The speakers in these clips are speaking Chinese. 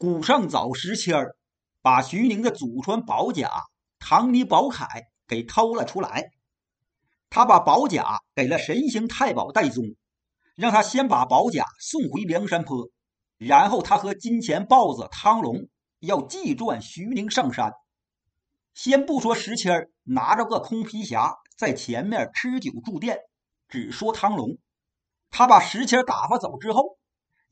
古上早时迁儿把徐宁的祖传宝甲唐尼宝铠给偷了出来。他把宝甲给了神行太保戴宗，让他先把宝甲送回梁山坡，然后他和金钱豹子汤龙要继传徐宁上山。先不说石谦儿拿着个空皮匣在前面吃酒住店，只说汤龙，他把石谦打发走之后，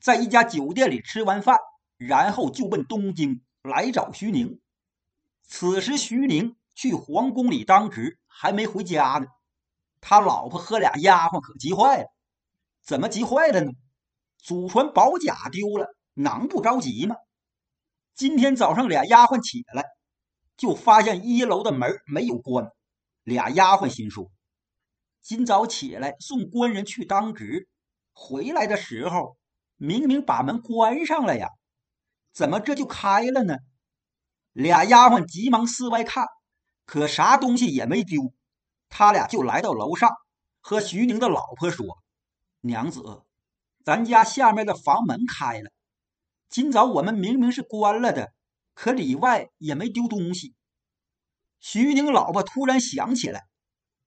在一家酒店里吃完饭。然后就奔东京来找徐宁。此时徐宁去皇宫里当值，还没回家呢。他老婆和俩丫鬟可急坏了。怎么急坏了呢？祖传宝甲丢了，能不着急吗？今天早上俩丫鬟起来，就发现一楼的门没有关。俩丫鬟心说：今早起来送官人去当值，回来的时候明明把门关上了呀。怎么这就开了呢？俩丫鬟急忙四外看，可啥东西也没丢。他俩就来到楼上，和徐宁的老婆说：“娘子，咱家下面的房门开了。今早我们明明是关了的，可里外也没丢东西。”徐宁老婆突然想起来：“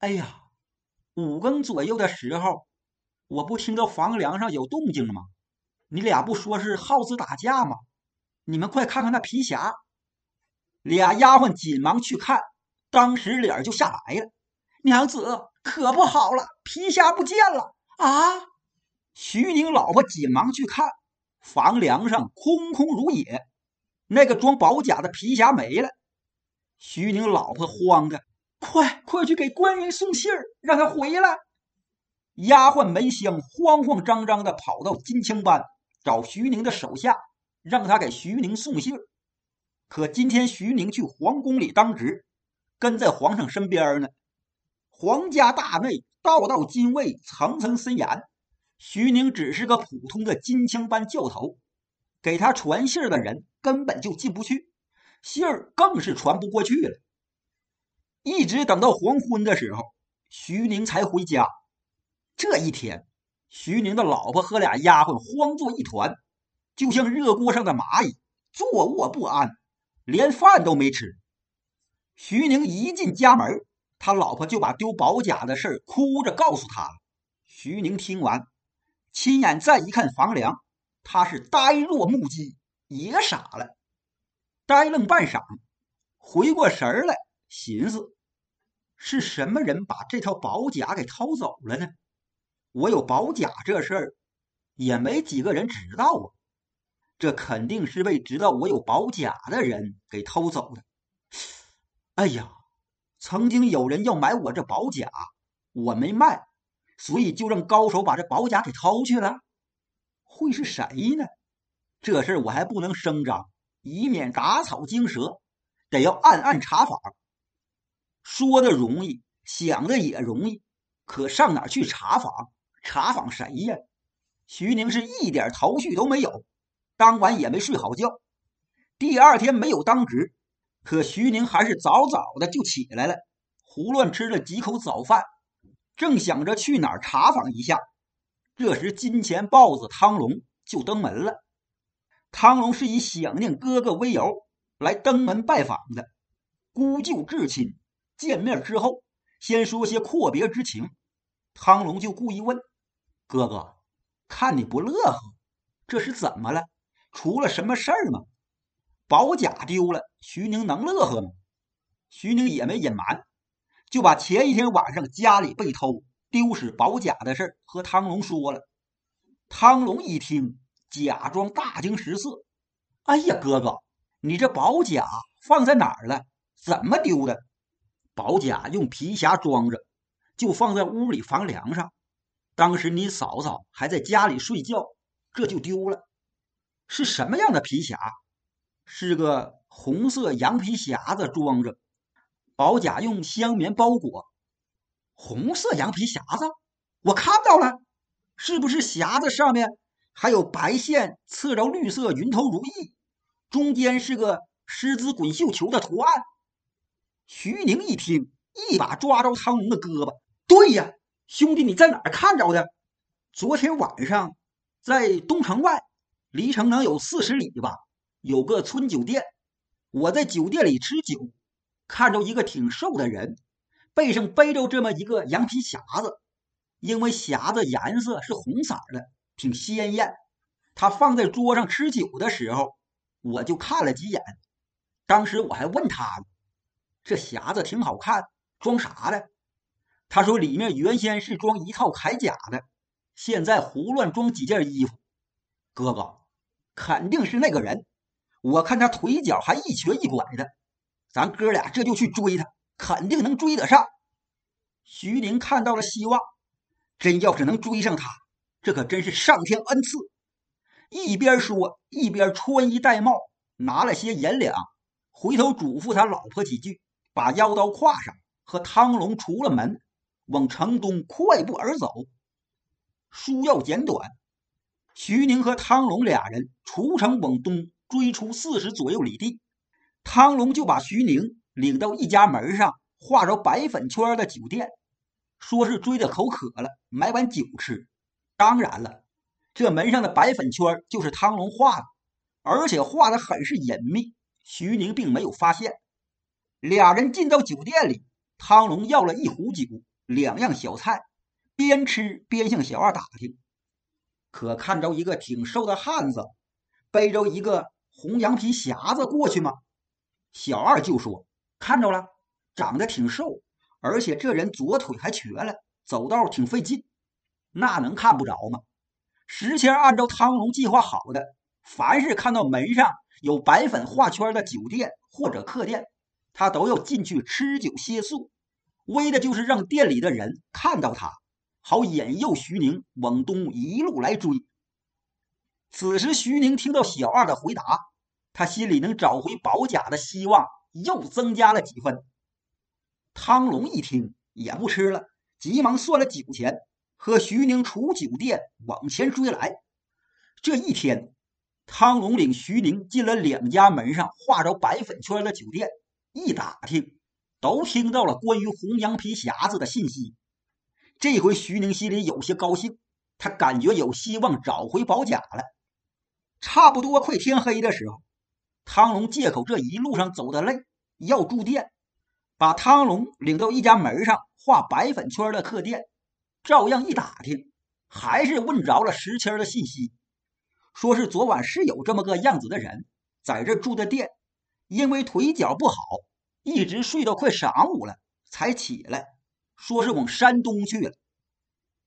哎呀，五更左右的时候，我不听到房梁上有动静吗？你俩不说是耗子打架吗？”你们快看看那皮匣！俩丫鬟紧忙去看，当时脸就吓白了。娘子可不好了，皮匣不见了啊！徐宁老婆紧忙去看，房梁上空空如也，那个装宝甲的皮匣没了。徐宁老婆慌的，快快去给官人送信儿，让他回来。丫鬟梅香慌慌张张的跑到金枪班找徐宁的手下。让他给徐宁送信儿可今天徐宁去皇宫里当值，跟在皇上身边呢。皇家大内，道道禁卫，层层森严。徐宁只是个普通的金枪班教头，给他传信儿的人根本就进不去，信儿更是传不过去了。一直等到黄昏的时候，徐宁才回家。这一天，徐宁的老婆和俩丫鬟慌作一团。就像热锅上的蚂蚁，坐卧不安，连饭都没吃。徐宁一进家门，他老婆就把丢宝甲的事哭着告诉他了。徐宁听完，亲眼再一看房梁，他是呆若木鸡，也傻了，呆愣半晌，回过神来，寻思：是什么人把这套宝甲给偷走了呢？我有宝甲这事儿，也没几个人知道啊。这肯定是被知道我有宝甲的人给偷走的。哎呀，曾经有人要买我这宝甲，我没卖，所以就让高手把这宝甲给偷去了。会是谁呢？这事我还不能声张，以免打草惊蛇，得要暗暗查访。说的容易，想的也容易，可上哪去查访？查访谁呀？徐宁是一点头绪都没有。当晚也没睡好觉，第二天没有当值，可徐宁还是早早的就起来了，胡乱吃了几口早饭，正想着去哪儿查访一下，这时金钱豹子汤龙就登门了。汤龙是以想念哥哥为由来登门拜访的，姑舅至亲见面之后，先说些阔别之情，汤龙就故意问：“哥哥，看你不乐呵，这是怎么了？”出了什么事儿吗？宝甲丢了，徐宁能乐呵吗？徐宁也没隐瞒，就把前一天晚上家里被偷、丢失宝甲的事和汤龙说了。汤龙一听，假装大惊失色：“哎呀，哥哥，你这宝甲放在哪儿了？怎么丢的？”宝甲用皮匣装着，就放在屋里房梁上。当时你嫂嫂还在家里睡觉，这就丢了。是什么样的皮匣？是个红色羊皮匣子，装着宝甲，用香棉包裹。红色羊皮匣子，我看到了，是不是匣子上面还有白线刺着绿色云头如意，中间是个狮子滚绣球的图案？徐宁一听，一把抓着汤龙的胳膊：“对呀，兄弟，你在哪儿看着的？昨天晚上在东城外。”离城能有四十里吧？有个村酒店，我在酒店里吃酒，看着一个挺瘦的人，背上背着这么一个羊皮匣子，因为匣子颜色是红色的，挺鲜艳。他放在桌上吃酒的时候，我就看了几眼。当时我还问他：“这匣子挺好看，装啥的？”他说：“里面原先是装一套铠甲的，现在胡乱装几件衣服。”哥哥，肯定是那个人。我看他腿脚还一瘸一拐的，咱哥俩这就去追他，肯定能追得上。徐宁看到了希望，真要是能追上他，这可真是上天恩赐。一边说，一边穿衣戴帽，拿了些银两，回头嘱咐他老婆几句，把腰刀挎上，和汤龙出了门，往城东快步而走。书要简短，徐宁和汤龙俩人出城往东追出四十左右里地，汤龙就把徐宁领到一家门上画着白粉圈的酒店，说是追得口渴了，买碗酒吃。当然了。这门上的白粉圈就是汤龙画的，而且画的很是隐秘，徐宁并没有发现。俩人进到酒店里，汤龙要了一壶酒，两样小菜，边吃边向小二打听，可看着一个挺瘦的汉子，背着一个红羊皮匣子过去吗？小二就说看着了，长得挺瘦，而且这人左腿还瘸了，走道挺费劲，那能看不着吗？石谦按照汤龙计划好的，凡是看到门上有白粉画圈的酒店或者客店，他都要进去吃酒歇宿，为的就是让店里的人看到他，好引诱徐宁往东一路来追。此时，徐宁听到小二的回答，他心里能找回宝甲的希望又增加了几分。汤龙一听也不吃了，急忙算了酒钱。和徐宁出酒店往前追来，这一天，汤龙领徐宁进了两家门上画着白粉圈的酒店，一打听，都听到了关于红羊皮匣子的信息。这回徐宁心里有些高兴，他感觉有希望找回宝甲了。差不多快天黑的时候，汤龙借口这一路上走的累，要住店，把汤龙领到一家门上画白粉圈的客店。照样一打听，还是问着了石谦的信息，说是昨晚是有这么个样子的人在这住的店，因为腿脚不好，一直睡到快晌午了才起来，说是往山东去了。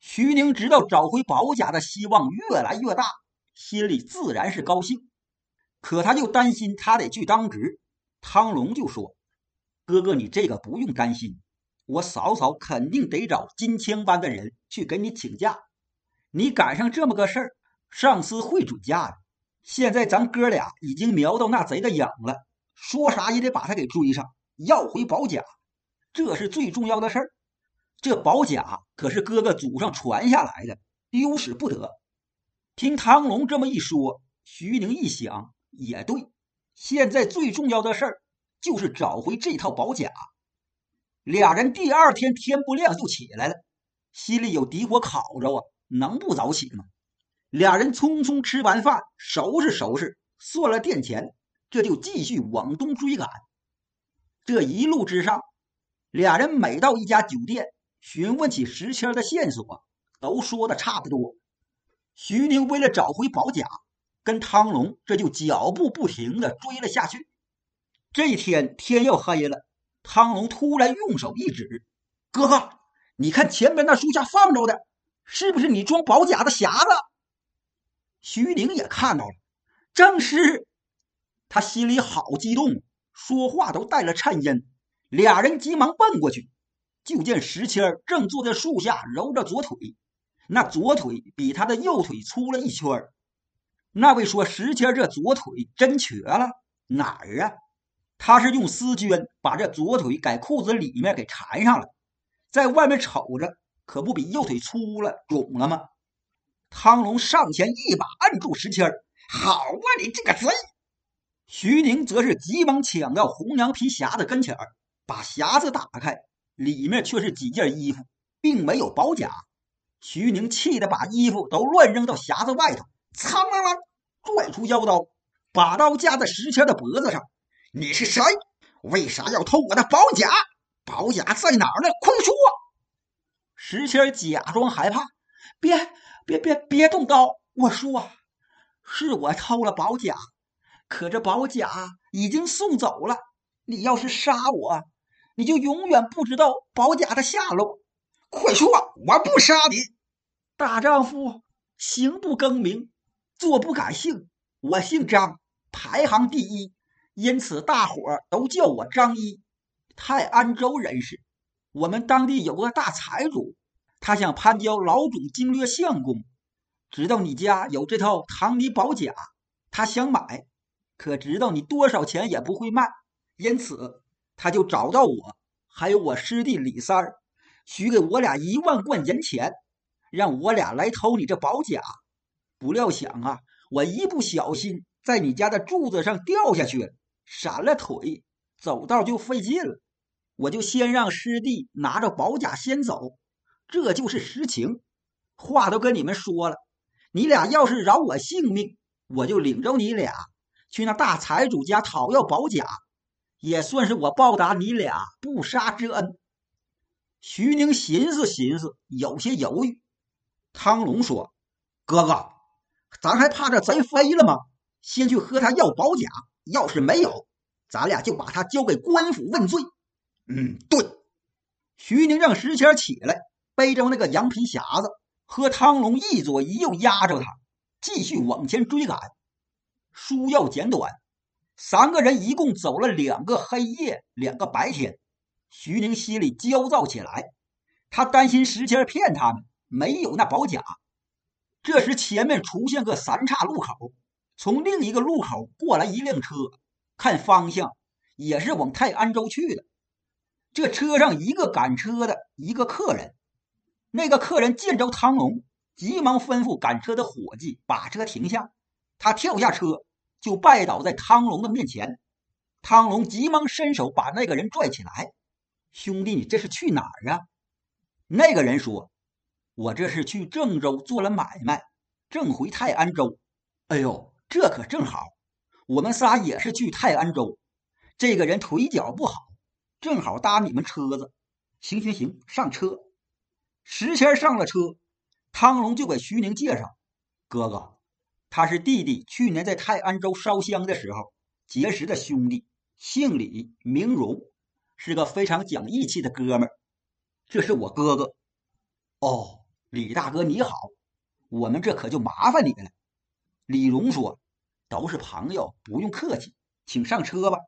徐宁知道找回宝甲的希望越来越大，心里自然是高兴，可他就担心他得去当值。汤龙就说：“哥哥，你这个不用担心。”我嫂嫂肯定得找金枪班的人去给你请假，你赶上这么个事儿，上司会准假的。现在咱哥俩已经瞄到那贼的影了，说啥也得把他给追上，要回宝甲，这是最重要的事儿。这宝甲可是哥哥祖上传下来的，丢失不得。听唐龙这么一说，徐宁一想也对，现在最重要的事儿就是找回这套宝甲。俩人第二天天不亮就起来了，心里有底火烤着啊，能不早起吗？俩人匆匆吃完饭，收拾收拾，算了店钱，这就继续往东追赶。这一路之上，俩人每到一家酒店，询问起石谦的线索，都说的差不多。徐宁为了找回宝甲，跟汤龙这就脚步不停的追了下去。这天天要黑了。汤龙突然用手一指：“哥哥，你看前面那树下放着的，是不是你装宝甲的匣子？”徐宁也看到了，正是。他心里好激动，说话都带了颤音。俩人急忙奔过去，就见石谦正坐在树下揉着左腿，那左腿比他的右腿粗了一圈那位说：“石谦这左腿真瘸了，哪儿啊？”他是用丝绢把这左腿改裤子里面给缠上了，在外面瞅着可不比右腿粗了、肿了吗？汤龙上前一把按住石谦好啊，你这个贼！”徐宁则是急忙抢到红娘皮匣子跟前把匣子打开，里面却是几件衣服，并没有宝甲。徐宁气得把衣服都乱扔到匣子外头，苍啷啷拽出腰刀，把刀架在石谦的脖子上。你是谁？为啥要偷我的宝甲？宝甲在哪儿呢？快说！石谦假装害怕，别别别别动刀！我说，是我偷了宝甲，可这宝甲已经送走了。你要是杀我，你就永远不知道宝甲的下落。快说，我不杀你！大丈夫，行不更名，坐不改姓。我姓张，排行第一，因此大伙都叫我张一。泰安州人士，我们当地有个大财主，他想攀交老总经略相公，知道你家有这套唐尼宝甲，他想买，可知道你多少钱也不会卖，因此他就找到我，还有我师弟李三儿，许给我俩一万贯银钱，让我俩来偷你这宝甲。不料想啊！我一不小心在你家的柱子上掉下去了，闪了腿，走道就费劲了。我就先让师弟拿着宝甲先走，这就是实情。话都跟你们说了，你俩要是饶我性命，我就领着你俩去那大财主家讨要宝甲，也算是我报答你俩不杀之恩。徐宁寻思寻思，有些犹豫。汤龙说：“哥哥。”咱还怕这贼飞了吗？先去和他要宝甲，要是没有，咱俩就把他交给官府问罪。嗯，对。徐宁让石谦起来，背着那个羊皮匣子，和汤龙一左一右压着他，继续往前追赶。书要简短，三个人一共走了两个黑夜，两个白天。徐宁心里焦躁起来，他担心石谦骗他们，没有那宝甲。这时，前面出现个三岔路口，从另一个路口过来一辆车，看方向也是往泰安州去的。这车上一个赶车的，一个客人。那个客人见着汤龙，急忙吩咐赶车的伙计把车停下。他跳下车，就拜倒在汤龙的面前。汤龙急忙伸手把那个人拽起来：“兄弟，你这是去哪儿啊？”那个人说。我这是去郑州做了买卖，正回泰安州。哎呦，这可正好，我们仨也是去泰安州。这个人腿脚不好，正好搭你们车子。行行行，上车。石谦上了车，汤龙就给徐宁介绍：“哥哥，他是弟弟去年在泰安州烧香的时候结识的兄弟，姓李，名荣，是个非常讲义气的哥们儿。这是我哥哥。哦。”李大哥你好，我们这可就麻烦你了。李荣说：“都是朋友，不用客气，请上车吧。”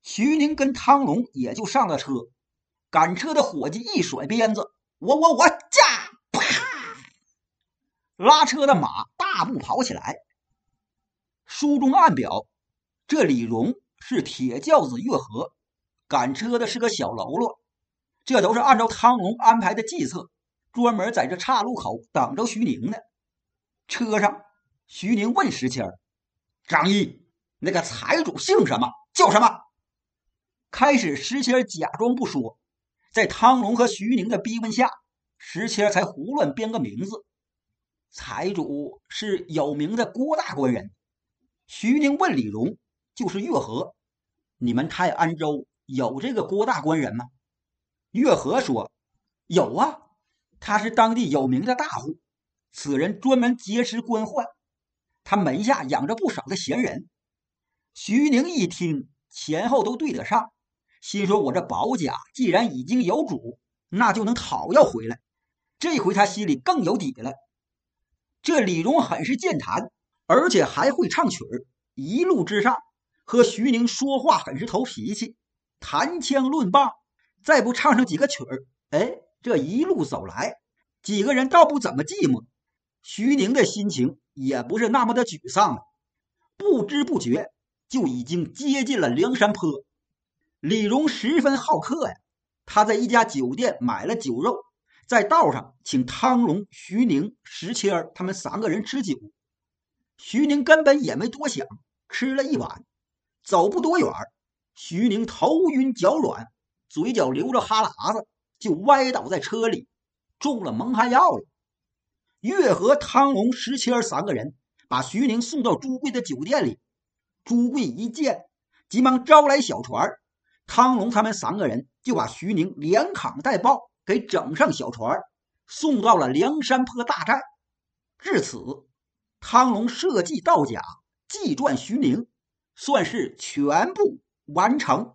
徐宁跟汤龙也就上了车。赶车的伙计一甩鞭子：“我我我驾！”啪！拉车的马大步跑起来。书中暗表，这李荣是铁轿子月河，赶车的是个小喽啰。这都是按照汤龙安排的计策。专门在这岔路口等着徐宁呢。车上，徐宁问石谦张毅，那个财主姓什么？叫什么？”开始，石谦假装不说，在汤龙和徐宁的逼问下，石谦才胡乱编个名字。财主是有名的郭大官人。徐宁问李荣：“就是月河，你们泰安州有这个郭大官人吗？”月河说：“有啊。”他是当地有名的大户，此人专门劫持官宦，他门下养着不少的闲人。徐宁一听，前后都对得上，心说：“我这宝甲既然已经有主，那就能讨要回来。”这回他心里更有底了。这李荣很是健谈，而且还会唱曲儿，一路之上和徐宁说话很是投脾气，谈枪论棒，再不唱上几个曲儿，哎。这一路走来，几个人倒不怎么寂寞。徐宁的心情也不是那么的沮丧了。不知不觉就已经接近了梁山坡。李荣十分好客呀，他在一家酒店买了酒肉，在道上请汤龙、徐宁、石谦他们三个人吃酒。徐宁根本也没多想，吃了一碗，走不多远，徐宁头晕脚软，嘴角流着哈喇子。就歪倒在车里，中了蒙汗药了。月和汤龙、石谦三个人把徐宁送到朱贵的酒店里，朱贵一见，急忙招来小船汤龙他们三个人就把徐宁连扛带抱给整上小船送到了梁山坡大寨。至此，汤龙设计造假，计赚徐宁，算是全部完成。